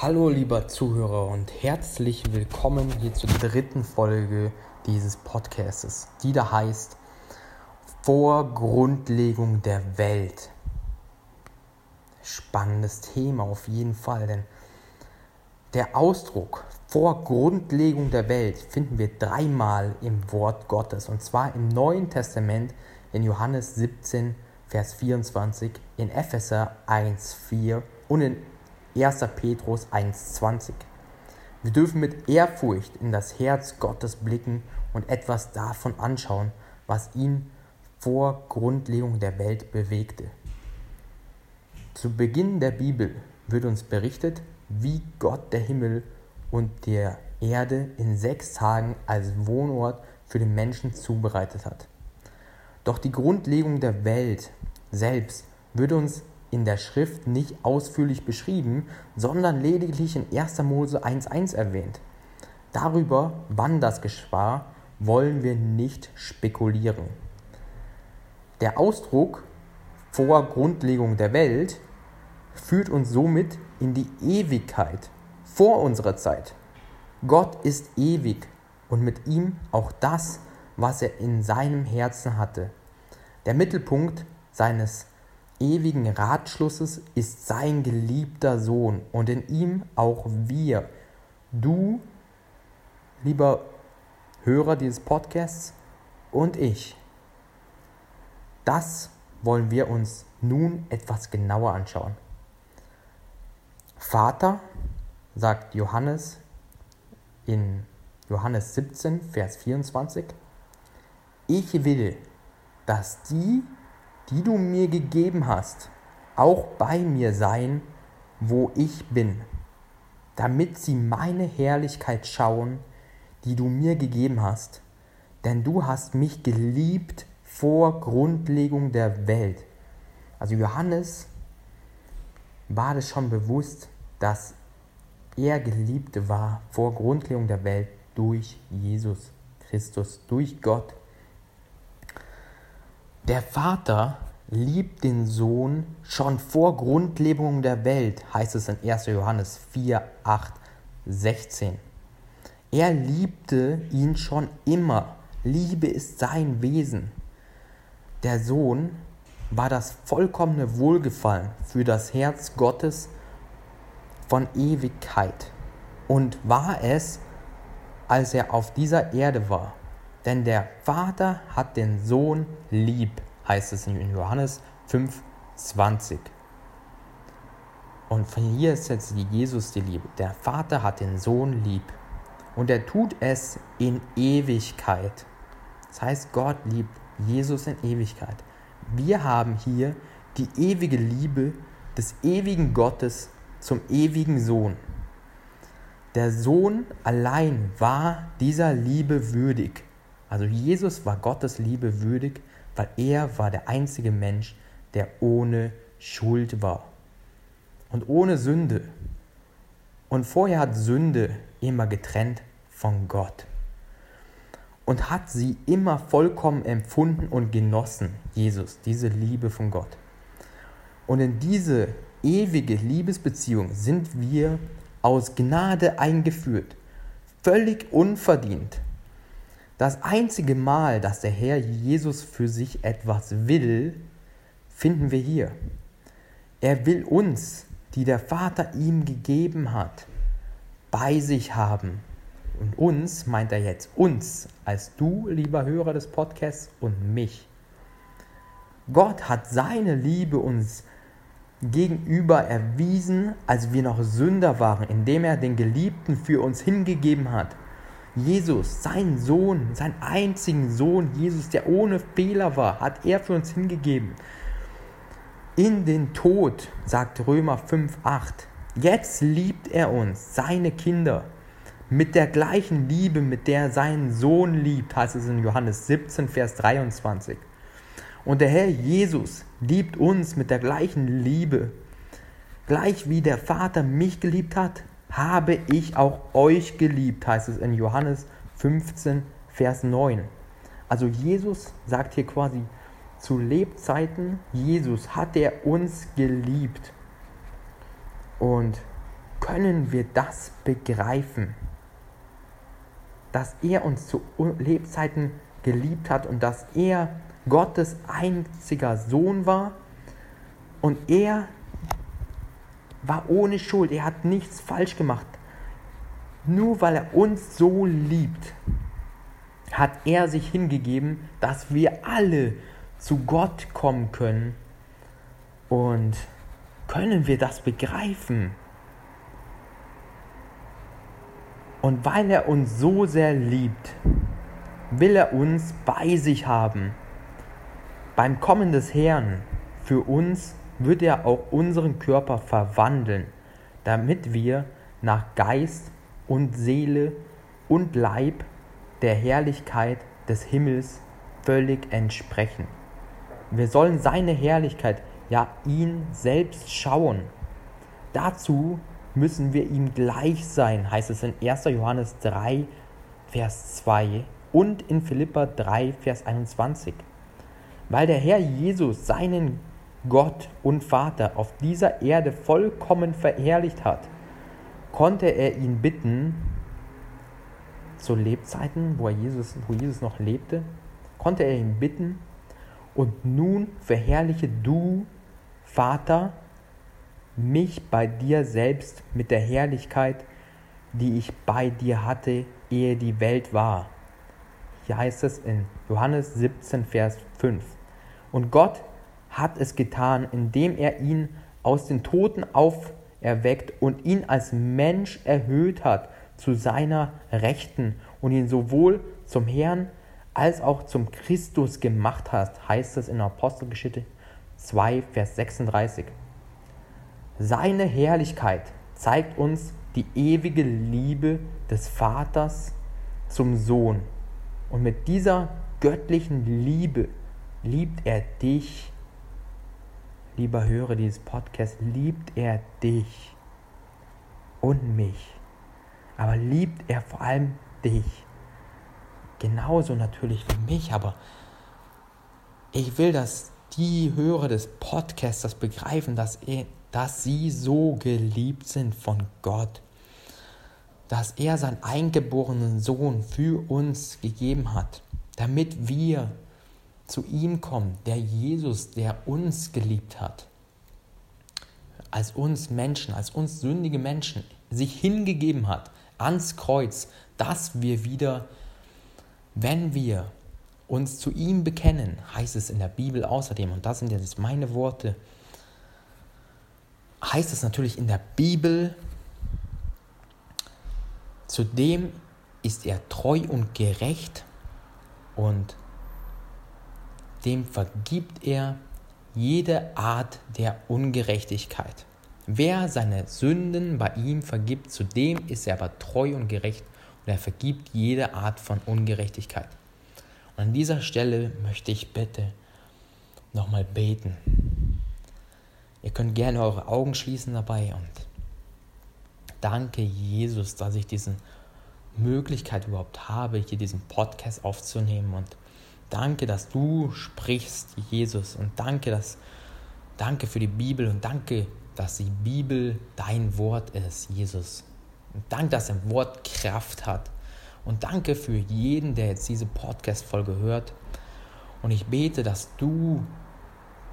Hallo lieber Zuhörer und herzlich willkommen hier zur dritten Folge dieses Podcasts, die da heißt Vor Grundlegung der Welt. Spannendes Thema auf jeden Fall, denn der Ausdruck vor Grundlegung der Welt finden wir dreimal im Wort Gottes und zwar im Neuen Testament in Johannes 17, Vers 24, in Epheser 1, 4 und in 1. Petrus 1, 20. Wir dürfen mit Ehrfurcht in das Herz Gottes blicken und etwas davon anschauen, was ihn vor Grundlegung der Welt bewegte. Zu Beginn der Bibel wird uns berichtet, wie Gott der Himmel und der Erde in sechs Tagen als Wohnort für den Menschen zubereitet hat. Doch die Grundlegung der Welt selbst wird uns in der Schrift nicht ausführlich beschrieben, sondern lediglich in 1. Mose 1.1 erwähnt. Darüber, wann das geschah, wollen wir nicht spekulieren. Der Ausdruck vor Grundlegung der Welt führt uns somit in die Ewigkeit vor unserer Zeit. Gott ist ewig und mit ihm auch das, was er in seinem Herzen hatte. Der Mittelpunkt seines ewigen Ratschlusses ist sein geliebter Sohn und in ihm auch wir. Du, lieber Hörer dieses Podcasts und ich. Das wollen wir uns nun etwas genauer anschauen. Vater, sagt Johannes in Johannes 17, Vers 24, ich will, dass die, die du mir gegeben hast, auch bei mir seien, wo ich bin, damit sie meine Herrlichkeit schauen, die du mir gegeben hast. Denn du hast mich geliebt vor Grundlegung der Welt. Also Johannes war es schon bewusst, dass er geliebt war vor Grundlegung der Welt durch Jesus Christus, durch Gott. Der Vater liebt den Sohn schon vor Grundlegung der Welt, heißt es in 1. Johannes 4, 8, 16. Er liebte ihn schon immer. Liebe ist sein Wesen. Der Sohn war das vollkommene Wohlgefallen für das Herz Gottes von Ewigkeit und war es, als er auf dieser Erde war. Denn der Vater hat den Sohn lieb, heißt es in Johannes 5, 20. Und von hier ist jetzt Jesus die Liebe. Der Vater hat den Sohn lieb. Und er tut es in Ewigkeit. Das heißt, Gott liebt Jesus in Ewigkeit. Wir haben hier die ewige Liebe des ewigen Gottes zum ewigen Sohn. Der Sohn allein war dieser Liebe würdig. Also Jesus war Gottes Liebe würdig, weil er war der einzige Mensch, der ohne Schuld war und ohne Sünde. Und vorher hat Sünde immer getrennt von Gott und hat sie immer vollkommen empfunden und genossen, Jesus, diese Liebe von Gott. Und in diese ewige Liebesbeziehung sind wir aus Gnade eingeführt, völlig unverdient. Das einzige Mal, dass der Herr Jesus für sich etwas will, finden wir hier. Er will uns, die der Vater ihm gegeben hat, bei sich haben. Und uns meint er jetzt uns, als du, lieber Hörer des Podcasts, und mich. Gott hat seine Liebe uns gegenüber erwiesen, als wir noch Sünder waren, indem er den Geliebten für uns hingegeben hat. Jesus, sein Sohn, sein einzigen Sohn, Jesus, der ohne Fehler war, hat er für uns hingegeben. In den Tod, sagt Römer 5,8. Jetzt liebt er uns, seine Kinder, mit der gleichen Liebe, mit der er seinen Sohn liebt, heißt es in Johannes 17, Vers 23. Und der Herr Jesus liebt uns mit der gleichen Liebe. Gleich wie der Vater mich geliebt hat, habe ich auch euch geliebt, heißt es in Johannes 15, Vers 9. Also Jesus sagt hier quasi, zu Lebzeiten Jesus hat er uns geliebt. Und können wir das begreifen? Dass er uns zu Lebzeiten geliebt hat und dass er Gottes einziger Sohn war und er war ohne Schuld, er hat nichts falsch gemacht. Nur weil er uns so liebt, hat er sich hingegeben, dass wir alle zu Gott kommen können. Und können wir das begreifen? Und weil er uns so sehr liebt, will er uns bei sich haben. Beim Kommen des Herrn für uns wird er auch unseren Körper verwandeln, damit wir nach Geist und Seele und Leib der Herrlichkeit des Himmels völlig entsprechen. Wir sollen seine Herrlichkeit, ja ihn selbst schauen. Dazu müssen wir ihm gleich sein, heißt es in 1. Johannes 3, Vers 2 und in Philippa 3, Vers 21. Weil der Herr Jesus seinen Gott und Vater auf dieser Erde vollkommen verherrlicht hat, konnte er ihn bitten, zu Lebzeiten, wo, er Jesus, wo Jesus noch lebte, konnte er ihn bitten, und nun verherrliche du, Vater, mich bei dir selbst mit der Herrlichkeit, die ich bei dir hatte, ehe die Welt war. Hier heißt es in Johannes 17, Vers 5. Und Gott hat es getan, indem er ihn aus den Toten auferweckt und ihn als Mensch erhöht hat zu seiner Rechten und ihn sowohl zum Herrn als auch zum Christus gemacht hat, heißt es in Apostelgeschichte 2, Vers 36. Seine Herrlichkeit zeigt uns die ewige Liebe des Vaters zum Sohn. Und mit dieser göttlichen Liebe liebt er dich, lieber Hörer dieses Podcasts, liebt er dich und mich. Aber liebt er vor allem dich. Genauso natürlich wie mich, aber ich will, dass die Hörer des Podcasts begreifen, dass, er, dass sie so geliebt sind von Gott. Dass er seinen eingeborenen Sohn für uns gegeben hat, damit wir zu ihm kommen, der Jesus, der uns geliebt hat, als uns Menschen, als uns sündige Menschen, sich hingegeben hat ans Kreuz, dass wir wieder, wenn wir uns zu ihm bekennen, heißt es in der Bibel außerdem, und das sind jetzt meine Worte, heißt es natürlich in der Bibel, zudem ist er treu und gerecht und dem vergibt er jede Art der Ungerechtigkeit. Wer seine Sünden bei ihm vergibt, zu dem ist er aber treu und gerecht und er vergibt jede Art von Ungerechtigkeit. Und an dieser Stelle möchte ich bitte nochmal beten. Ihr könnt gerne eure Augen schließen dabei und danke Jesus, dass ich diese Möglichkeit überhaupt habe, hier diesen Podcast aufzunehmen und danke, dass du sprichst, Jesus und danke, dass danke für die Bibel und danke, dass die Bibel dein Wort ist, Jesus. Und danke, dass dein Wort Kraft hat. Und danke für jeden, der jetzt diese Podcast-Folge hört. Und ich bete, dass du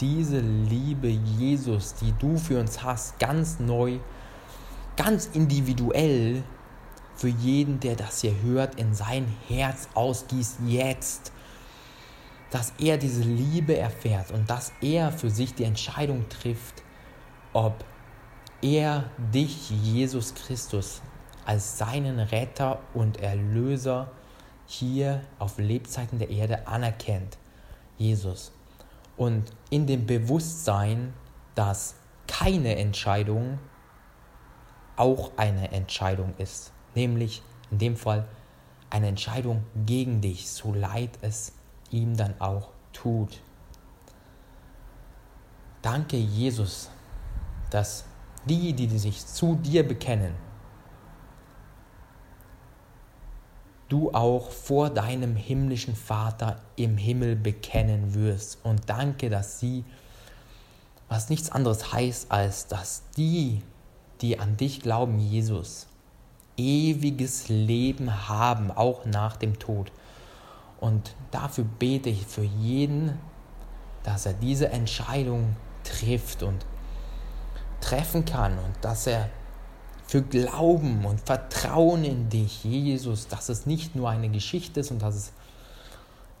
diese Liebe Jesus, die du für uns hast, ganz neu, ganz individuell für jeden, der das hier hört, in sein Herz ausgießt jetzt. Dass er diese Liebe erfährt und dass er für sich die Entscheidung trifft, ob er dich, Jesus Christus, als seinen Retter und Erlöser hier auf Lebzeiten der Erde anerkennt. Jesus. Und in dem Bewusstsein, dass keine Entscheidung auch eine Entscheidung ist. Nämlich in dem Fall eine Entscheidung gegen dich, so leid es ihm dann auch tut. Danke, Jesus, dass die, die sich zu dir bekennen, du auch vor deinem himmlischen Vater im Himmel bekennen wirst. Und danke, dass sie, was nichts anderes heißt, als dass die, die an dich glauben, Jesus, ewiges Leben haben, auch nach dem Tod. Und dafür bete ich für jeden, dass er diese Entscheidung trifft und treffen kann und dass er für Glauben und Vertrauen in dich, Jesus, dass es nicht nur eine Geschichte ist und dass es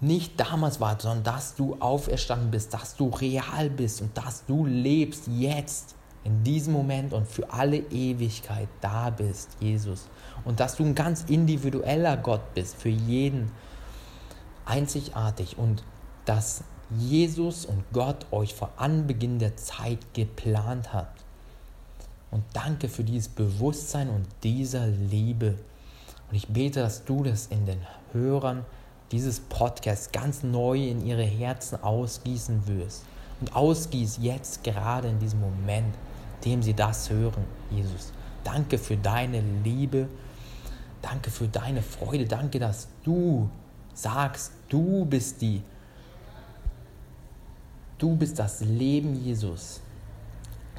nicht damals war, sondern dass du auferstanden bist, dass du real bist und dass du lebst jetzt in diesem Moment und für alle Ewigkeit da bist, Jesus. Und dass du ein ganz individueller Gott bist, für jeden einzigartig und dass Jesus und Gott euch vor Anbeginn der Zeit geplant hat. Und danke für dieses Bewusstsein und dieser Liebe. Und ich bete, dass du das in den Hörern dieses Podcasts ganz neu in ihre Herzen ausgießen wirst. Und ausgieß jetzt gerade in diesem Moment, in dem sie das hören, Jesus. Danke für deine Liebe. Danke für deine Freude. Danke, dass du sagst, du bist die. Du bist das Leben, Jesus.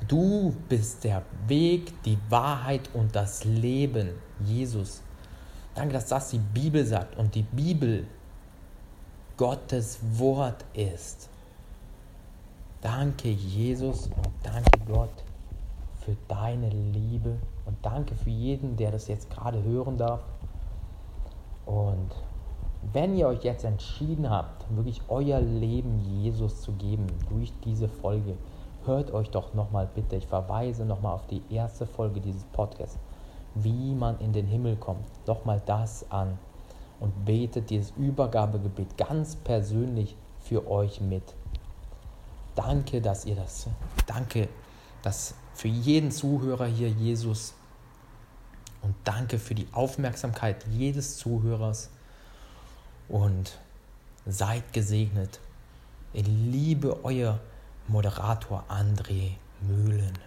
Du bist der Weg, die Wahrheit und das Leben, Jesus. Danke, dass das die Bibel sagt und die Bibel Gottes Wort ist. Danke, Jesus, und danke Gott für deine Liebe und danke für jeden, der das jetzt gerade hören darf. Und wenn ihr euch jetzt entschieden habt, wirklich euer Leben Jesus zu geben durch diese Folge, hört euch doch nochmal bitte, ich verweise nochmal auf die erste Folge dieses Podcasts, wie man in den Himmel kommt, nochmal das an und betet dieses Übergabegebet ganz persönlich für euch mit. Danke, dass ihr das, danke, dass für jeden Zuhörer hier Jesus und danke für die Aufmerksamkeit jedes Zuhörers und seid gesegnet. Ich liebe euer Moderator André Mühlen.